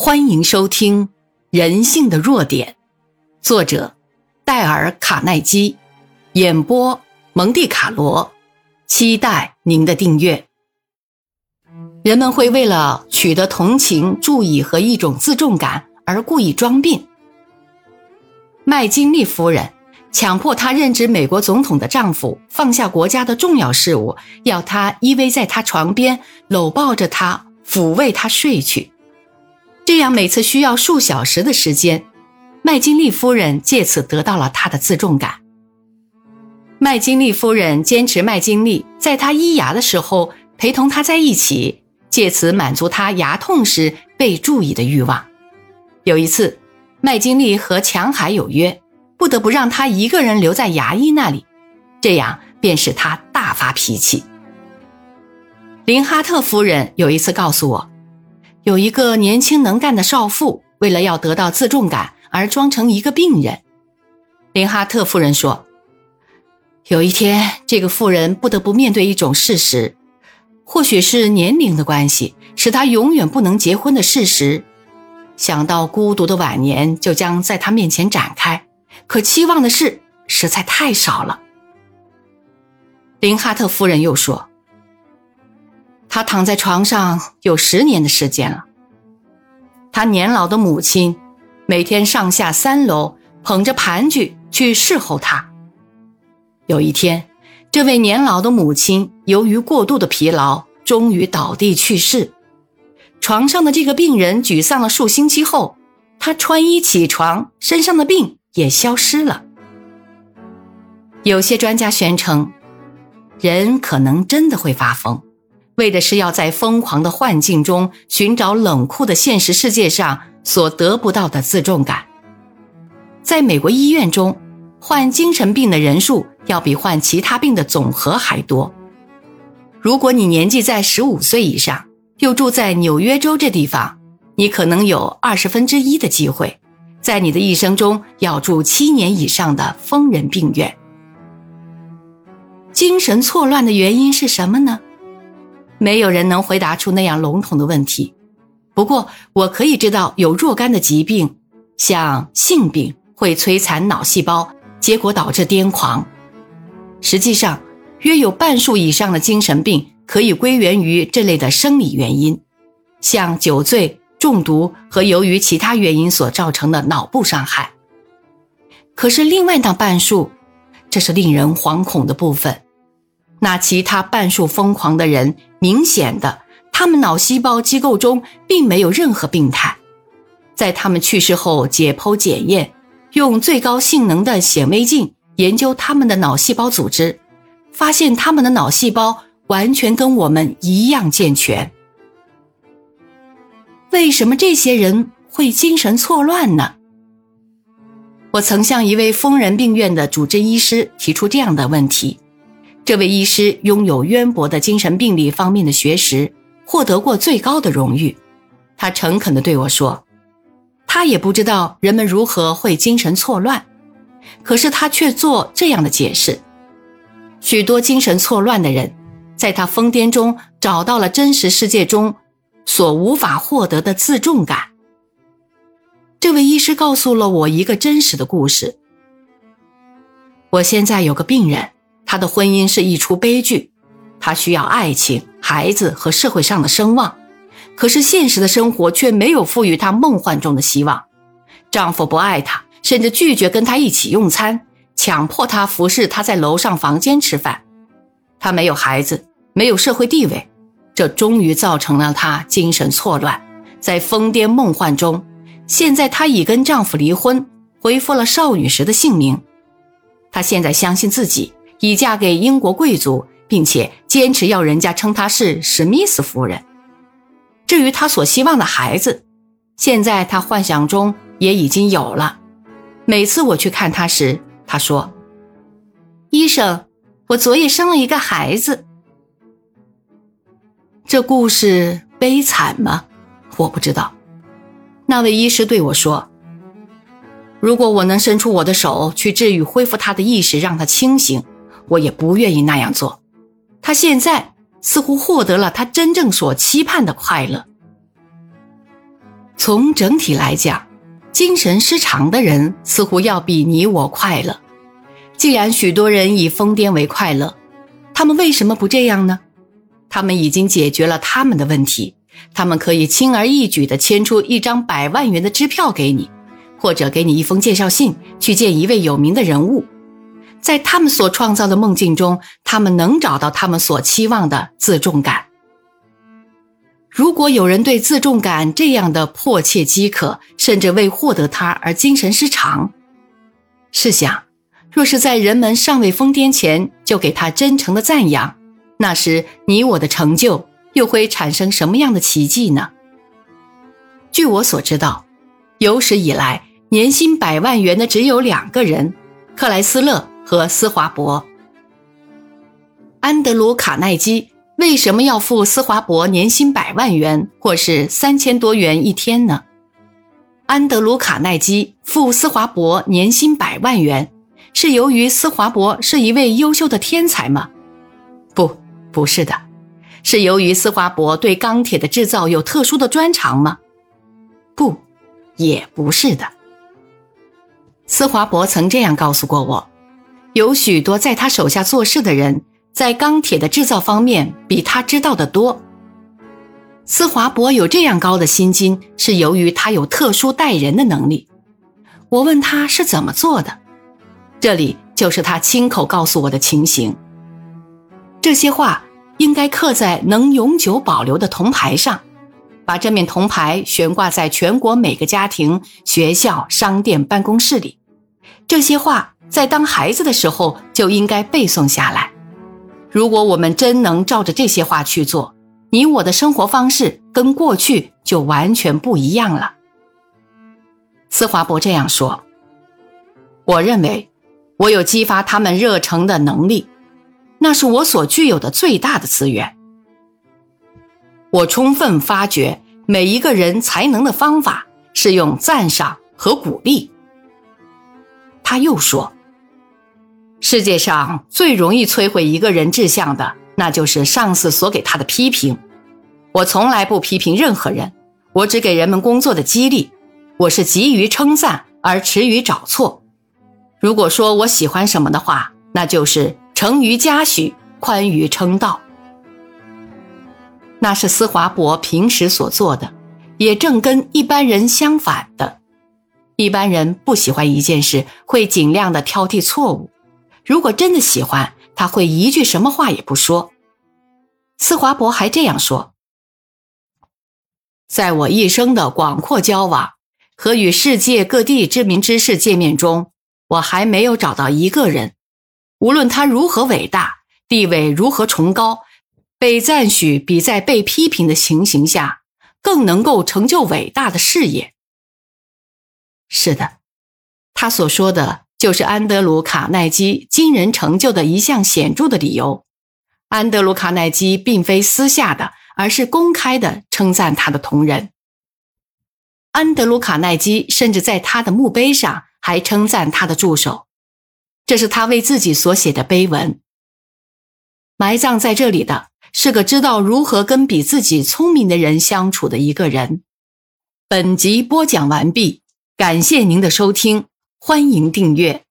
欢迎收听《人性的弱点》，作者戴尔·卡耐基，演播蒙蒂卡罗。期待您的订阅。人们会为了取得同情、注意和一种自重感而故意装病。麦金利夫人强迫她任职美国总统的丈夫放下国家的重要事务，要他依偎在她床边，搂抱着她，抚慰她睡去。这样每次需要数小时的时间，麦金利夫人借此得到了他的自重感。麦金利夫人坚持麦金利在他医牙的时候陪同他在一起，借此满足他牙痛时被注意的欲望。有一次，麦金利和强海有约，不得不让他一个人留在牙医那里，这样便使他大发脾气。林哈特夫人有一次告诉我。有一个年轻能干的少妇，为了要得到自重感而装成一个病人。林哈特夫人说：“有一天，这个妇人不得不面对一种事实，或许是年龄的关系，使她永远不能结婚的事实。想到孤独的晚年就将在她面前展开，可期望的事实在太少了。”林哈特夫人又说。他躺在床上有十年的时间了。他年老的母亲每天上下三楼捧着盘具去侍候他。有一天，这位年老的母亲由于过度的疲劳，终于倒地去世。床上的这个病人沮丧了数星期后，他穿衣起床，身上的病也消失了。有些专家宣称，人可能真的会发疯。为的是要在疯狂的幻境中寻找冷酷的现实世界上所得不到的自重感。在美国医院中，患精神病的人数要比患其他病的总和还多。如果你年纪在十五岁以上，又住在纽约州这地方，你可能有二十分之一的机会，在你的一生中要住七年以上的疯人病院。精神错乱的原因是什么呢？没有人能回答出那样笼统的问题。不过，我可以知道有若干的疾病，像性病，会摧残脑细胞，结果导致癫狂。实际上，约有半数以上的精神病可以归源于这类的生理原因，像酒醉、中毒和由于其他原因所造成的脑部伤害。可是，另外那半数，这是令人惶恐的部分。那其他半数疯狂的人，明显的，他们脑细胞机构中并没有任何病态。在他们去世后解剖检验，用最高性能的显微镜研究他们的脑细胞组织，发现他们的脑细胞完全跟我们一样健全。为什么这些人会精神错乱呢？我曾向一位疯人病院的主治医师提出这样的问题。这位医师拥有渊博的精神病理方面的学识，获得过最高的荣誉。他诚恳地对我说：“他也不知道人们如何会精神错乱，可是他却做这样的解释：许多精神错乱的人，在他疯癫中找到了真实世界中所无法获得的自重感。”这位医师告诉了我一个真实的故事。我现在有个病人。他的婚姻是一出悲剧，他需要爱情、孩子和社会上的声望，可是现实的生活却没有赋予她梦幻中的希望。丈夫不爱她，甚至拒绝跟她一起用餐，强迫她服侍他在楼上房间吃饭。她没有孩子，没有社会地位，这终于造成了她精神错乱，在疯癫梦幻中。现在她已跟丈夫离婚，恢复了少女时的姓名。她现在相信自己。已嫁给英国贵族，并且坚持要人家称她是史密斯夫人。至于她所希望的孩子，现在她幻想中也已经有了。每次我去看她时，她说：“医生，我昨夜生了一个孩子。”这故事悲惨吗？我不知道。那位医师对我说：“如果我能伸出我的手去治愈、恢复他的意识，让他清醒。”我也不愿意那样做。他现在似乎获得了他真正所期盼的快乐。从整体来讲，精神失常的人似乎要比你我快乐。既然许多人以疯癫为快乐，他们为什么不这样呢？他们已经解决了他们的问题，他们可以轻而易举地签出一张百万元的支票给你，或者给你一封介绍信去见一位有名的人物。在他们所创造的梦境中，他们能找到他们所期望的自重感。如果有人对自重感这样的迫切饥渴，甚至为获得它而精神失常，试想，若是在人们尚未疯癫前就给他真诚的赞扬，那时你我的成就又会产生什么样的奇迹呢？据我所知道，有史以来年薪百万元的只有两个人：克莱斯勒。和斯华伯、安德鲁·卡耐基为什么要付斯华伯年薪百万元，或是三千多元一天呢？安德鲁·卡耐基付斯华伯年薪百万元，是由于斯华伯是一位优秀的天才吗？不，不是的，是由于斯华伯对钢铁的制造有特殊的专长吗？不，也不是的。斯华伯曾这样告诉过我。有许多在他手下做事的人，在钢铁的制造方面比他知道的多。斯华伯有这样高的薪金，是由于他有特殊待人的能力。我问他是怎么做的，这里就是他亲口告诉我的情形。这些话应该刻在能永久保留的铜牌上，把这面铜牌悬挂在全国每个家庭、学校、商店、办公室里。这些话。在当孩子的时候就应该背诵下来。如果我们真能照着这些话去做，你我的生活方式跟过去就完全不一样了。斯华伯这样说：“我认为我有激发他们热诚的能力，那是我所具有的最大的资源。我充分发掘每一个人才能的方法是用赞赏和鼓励。”他又说。世界上最容易摧毁一个人志向的，那就是上司所给他的批评。我从来不批评任何人，我只给人们工作的激励。我是急于称赞而迟于找错。如果说我喜欢什么的话，那就是成于嘉许，宽于称道。那是斯华伯平时所做的，也正跟一般人相反的。一般人不喜欢一件事，会尽量的挑剔错误。如果真的喜欢，他会一句什么话也不说。斯华伯还这样说：“在我一生的广阔交往和与世界各地知名之士见面中，我还没有找到一个人，无论他如何伟大，地位如何崇高，被赞许比在被批评的情形下更能够成就伟大的事业。”是的，他所说的。就是安德鲁·卡耐基惊人成就的一项显著的理由。安德鲁·卡耐基并非私下的，而是公开的称赞他的同仁。安德鲁·卡耐基甚至在他的墓碑上还称赞他的助手，这是他为自己所写的碑文。埋葬在这里的是个知道如何跟比自己聪明的人相处的一个人。本集播讲完毕，感谢您的收听。欢迎订阅。